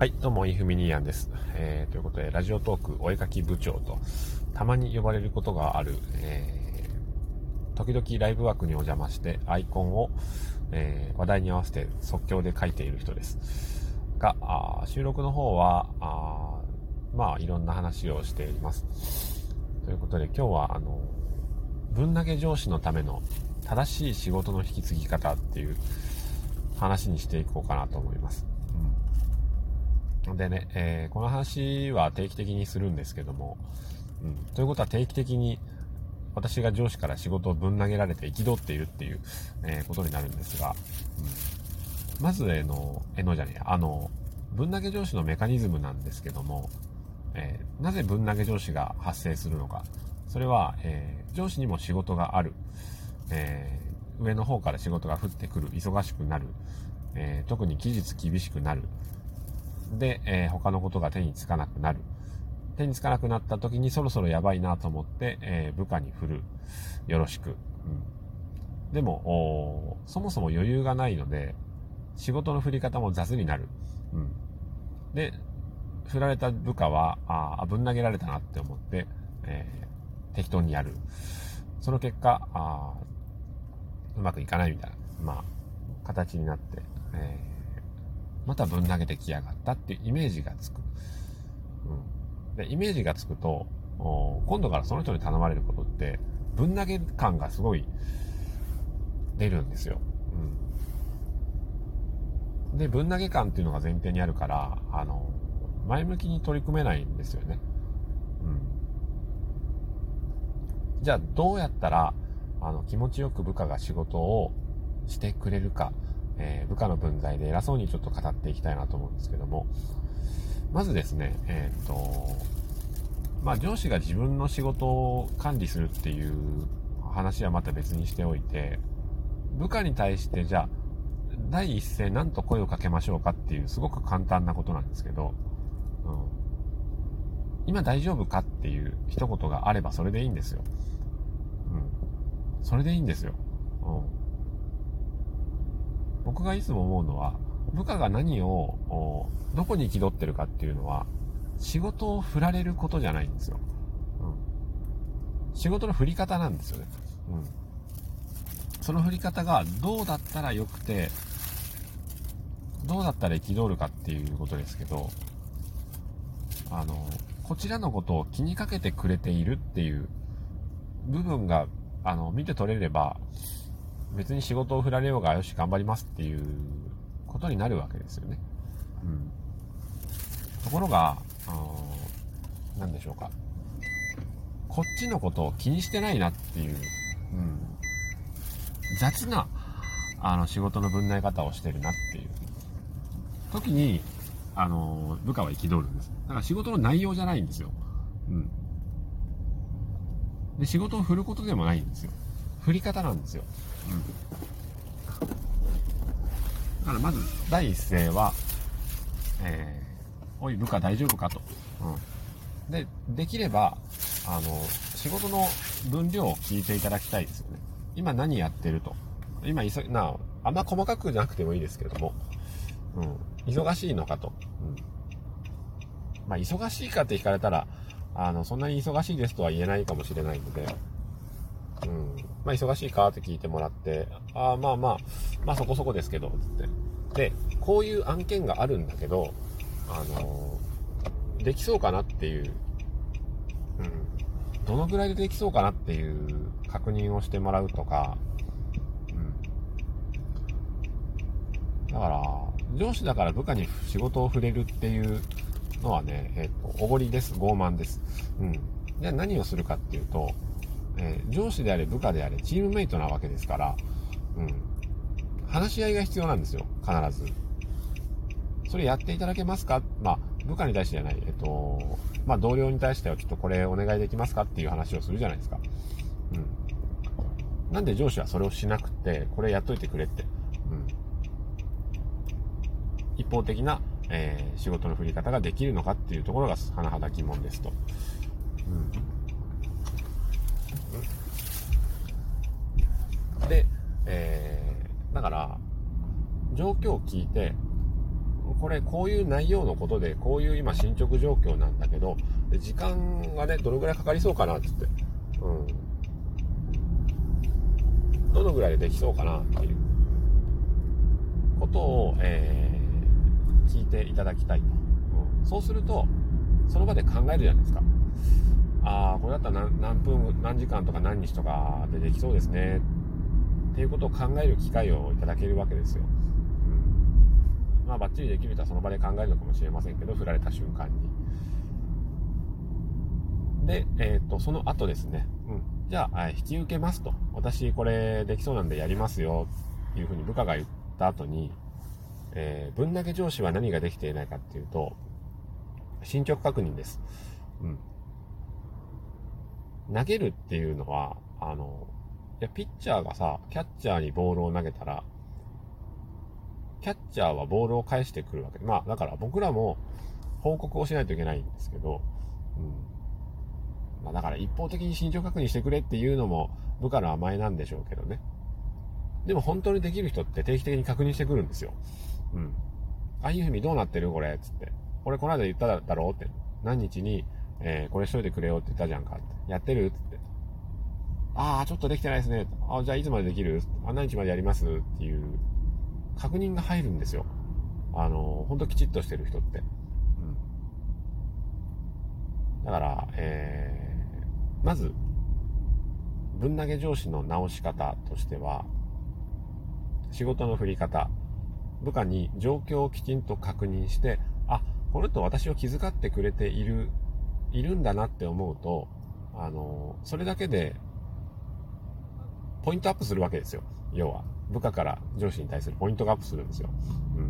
はい、どうも、イフミニーアンです。えー、ということで、ラジオトークお絵かき部長と、たまに呼ばれることがある、えー、時々ライブ枠にお邪魔して、アイコンを、えー、話題に合わせて即興で書いている人です。が、あ収録の方は、あまあ、いろんな話をしています。ということで、今日は、あの、ぶん投げ上司のための正しい仕事の引き継ぎ方っていう話にしていこうかなと思います。でね、えー、この話は定期的にするんですけども、うん、ということは定期的に私が上司から仕事をぶん投げられて憤っているっていう、えー、ことになるんですが、うん、まず、えの、えのじゃねえ、あの、ぶん投げ上司のメカニズムなんですけども、えー、なぜぶん投げ上司が発生するのか。それは、えー、上司にも仕事がある。え、上の方から仕事が降ってくる。忙しくなる。え特に期日厳しくなる。で、えー、他のことが手につかなくなる。手につかなくなった時にそろそろやばいなと思って、えー、部下に振る。よろしく。うん、でもそもそも余裕がないので、仕事の振り方も雑になる。うん、で、振られた部下は、あぶん投げられたなって思って、えー、適当にやる。その結果、あうまくいかないみたいな、まあ、形になって、えーまたぶん投げてきやがったっていうイメージがつく。うん。で、イメージがつくと、今度からその人に頼まれることって、ぶん投げ感がすごい出るんですよ。うん。で、ぶん投げ感っていうのが前提にあるから、あの、前向きに取り組めないんですよね。うん。じゃあ、どうやったら、あの、気持ちよく部下が仕事をしてくれるか。えー、部下の分際で偉そうにちょっと語っていきたいなと思うんですけども、まずですね、えっ、と、まあ上司が自分の仕事を管理するっていう話はまた別にしておいて、部下に対してじゃあ、第一声何と声をかけましょうかっていうすごく簡単なことなんですけど、うん、今大丈夫かっていう一言があればそれでいいんですよ。うん。それでいいんですよ。うん。僕がいつも思うのは、部下が何を、どこに気取ってるかっていうのは、仕事を振られることじゃないんですよ。うん。仕事の振り方なんですよね。うん。その振り方がどうだったら良くて、どうだったら憤るかっていうことですけど、あの、こちらのことを気にかけてくれているっていう部分が、あの、見て取れれば、別に仕事を振られようがよし頑張りますっていうことになるわけですよね。うん。ところが、何でしょうか。こっちのことを気にしてないなっていう、うん。雑な、あの、仕事の分内方をしてるなっていう時に、あの、部下は憤るんです。だから仕事の内容じゃないんですよ。うん。で、仕事を振ることでもないんですよ。振り方なんですよ。うん。だからまず、第一声は、えー、おい、部下大丈夫か？と。うん。で、できれば、あの、仕事の分量を聞いていただきたいですよね。今何やってると。今、急な、あんま細かくじゃなくてもいいですけれども、うん。忙しいのかと。うん。まあ、忙しいかって聞かれたら、あの、そんなに忙しいですとは言えないかもしれないので、うん。まあ、忙しいか？って聞いてもらって、ああ、まあまあ、まあそこそこですけど、って。で、こういう案件があるんだけど、あのー、できそうかなっていう、うん。どのぐらいでできそうかなっていう確認をしてもらうとか、うん。だから、上司だから部下に仕事を触れるっていうのはね、えっ、ー、と、おごりです。傲慢です。うん。じゃあ何をするかっていうと、えー、上司であれ部下であれチームメイトなわけですから、うん。話し合いが必要なんですよ、必ず。それやっていただけますか？まあ、部下に対してじゃない、えっと、まあ、同僚に対してはちょっとこれお願いできますか？っていう話をするじゃないですか。うん。なんで上司はそれをしなくて、これやっといてくれって。うん。一方的な、えー、仕事の振り方ができるのかっていうところが甚だ疑問ですと。うん。で、えー、だから、状況を聞いて、これこういう内容のことでこういう今進捗状況なんだけど時間がねどのぐらいかかりそうかなっつって、うん、どのぐらいでできそうかなっていうことを、えー、聞いていただきたいと、うん、そうするとその場で考えるじゃないですか。ああこれだったら何分何時間とか何日とかでできそうですね。ていうことを考える機会をいただけるわけですようんまあ、バッチリできる人はその場で考えるのかもしれませんけど、振られた瞬間に。で、えっ、ー、と、その後ですね、うん。じゃあ、引き受けますと。私、これできそうなんでやりますよ、っていうふうに部下が言った後に、えー、ぶん投げ上司は何ができていないかっていうと、進捗確認です。うん。投げるっていうのは、あの、いや、ピッチャーがさ、キャッチャーにボールを投げたら、キャッチャーはボールを返してくるわけで、まあ、だから僕らも報告をしないといけないんですけど、うん。まあ、だから一方的に身長確認してくれっていうのも部下の甘えなんでしょうけどね。でも本当にできる人って定期的に確認してくるんですよ。うん。あ、いうふうにどうなってるこれつって。俺この間言っただろうって。何日に、えー、これしといてくれよって言ったじゃんかって。やってる。ああ、ちょっとできてないですね。あじゃあいつまでできる？あ、何日までやります？っていう確認が入るんですよ。あの、ほんときちっとしてる人って。うん。だから、えー、まず、ぶん投げ上司の直し方としては、仕事の振り方、部下に状況をきちんと確認して、あ、この人私を気遣ってくれている、いるんだなって思うと、あの、それだけで、ポイントアップするわけですよ。要は。部下から上司に対するポイントがアップするんですよ。う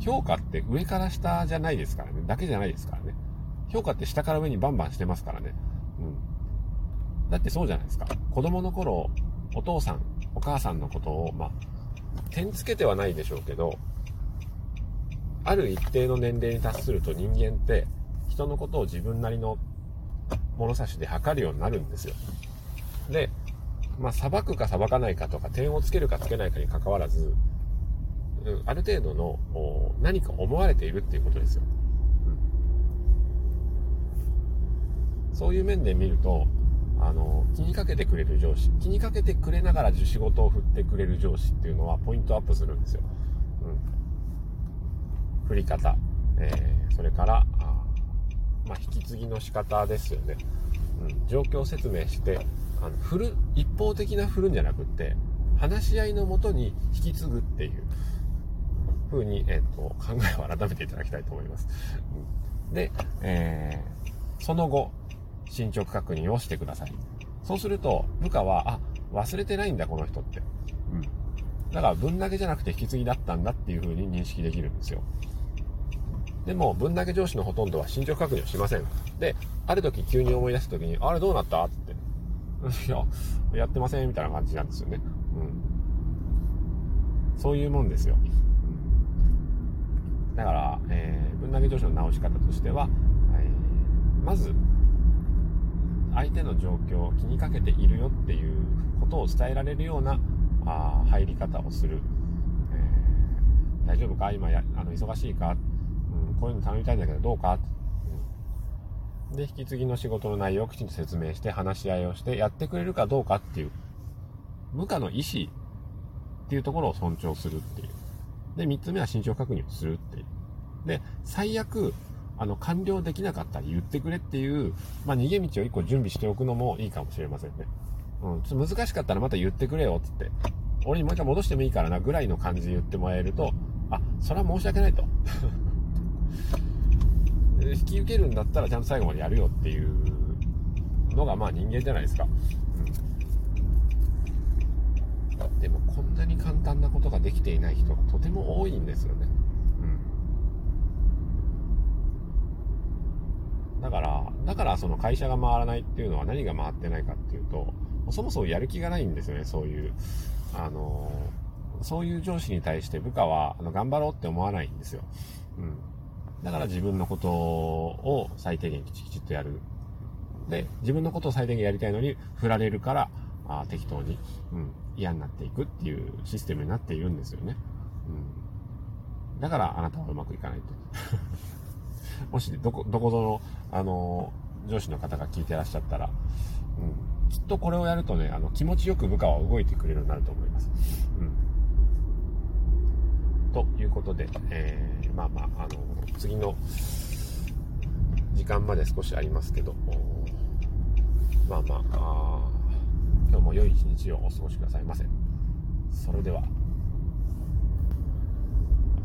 ん。評価って上から下じゃないですからね。だけじゃないですからね。評価って下から上にバンバンしてますからね。うん。だってそうじゃないですか。子供の頃、お父さん、お母さんのことを、まあ、点つけてはないでしょうけど、ある一定の年齢に達すると人間って人のことを自分なりの物差しで測るようになるんですよ。で、まあ、裁くか裁かないかとか、点をつけるかつけないかに関わらず、うん、ある程度の何か思われているっていうことですよ。うん、そういう面で見ると、あの、気にかけてくれる上司、気にかけてくれながら仕事を振ってくれる上司っていうのはポイントアップするんですよ。うん。振り方、えー、それから、あまあ、引き継ぎの仕方ですよね。うん、状況説明して、あの振る一方的な振るんじゃなくって話し合いのもとに引き継ぐっていう風に、えーと、考えを改めていただきたいと思います。で、えー、その後進捗確認をしてください。そうすると部下はあ忘れてないんだこの人って。うん、だから分投げじゃなくて引き継ぎだったんだっていう風に認識できるんですよ。でも、分投げ上司のほとんどは進捗確認をしません。で、ある時急に思い出した時に、あれどうなった？って。いや、やってませんみたいな感じなんですよね。うん。そういうもんですよ。うん、だから、えー、分投げ上司の直し方としては、えー、まず、相手の状況を気にかけているよっていうことを伝えられるようなあ入り方をする。えー、大丈夫か？今やあの忙しいか、うん、こういうの頼みたいんだけどどうか？で、引き継ぎの仕事の内容をきちんと説明して話し合いをしてやってくれるかどうかっていう、部下の意思っていうところを尊重するっていう。で、三つ目は慎重確認をするっていう。で、最悪、あの、完了できなかったら言ってくれっていう、まあ、逃げ道を一個準備しておくのもいいかもしれませんね。うん、ちょっと難しかったらまた言ってくれよ、つって。俺にもう一回戻してもいいからな、ぐらいの感じで言ってもらえると、あ、それは申し訳ないと。引き受けるんだったらちゃんと最後までやるよっていうのがまあ人間じゃないですか。うん、でもこんなに簡単なことができていない人がとても多いんですよね。うん、だから、だからその会社が回らないっていうのは何が回ってないかっていうと、そもそもやる気がないんですよね、そういう。あのそういう上司に対して部下はあの頑張ろうって思わないんですよ。うん。だから自分のことを最低限きちきちっとやる。で、自分のことを最低限やりたいのに振られるから、あ適当に、うん、嫌になっていくっていうシステムになっているんですよね。うんだからあなたはうまくいかないと。もし、どこ、どこぞの、あの上司の方が聞いてらっしゃったら、うん、きっとこれをやるとね、あの、気持ちよく部下は動いてくれるようになると思います。うん。ということで、えー、まあまあ、あの次の時間まで少しありますけど、まあまあ、あ今日も良い一日をお過ごしくださいませ。それでは。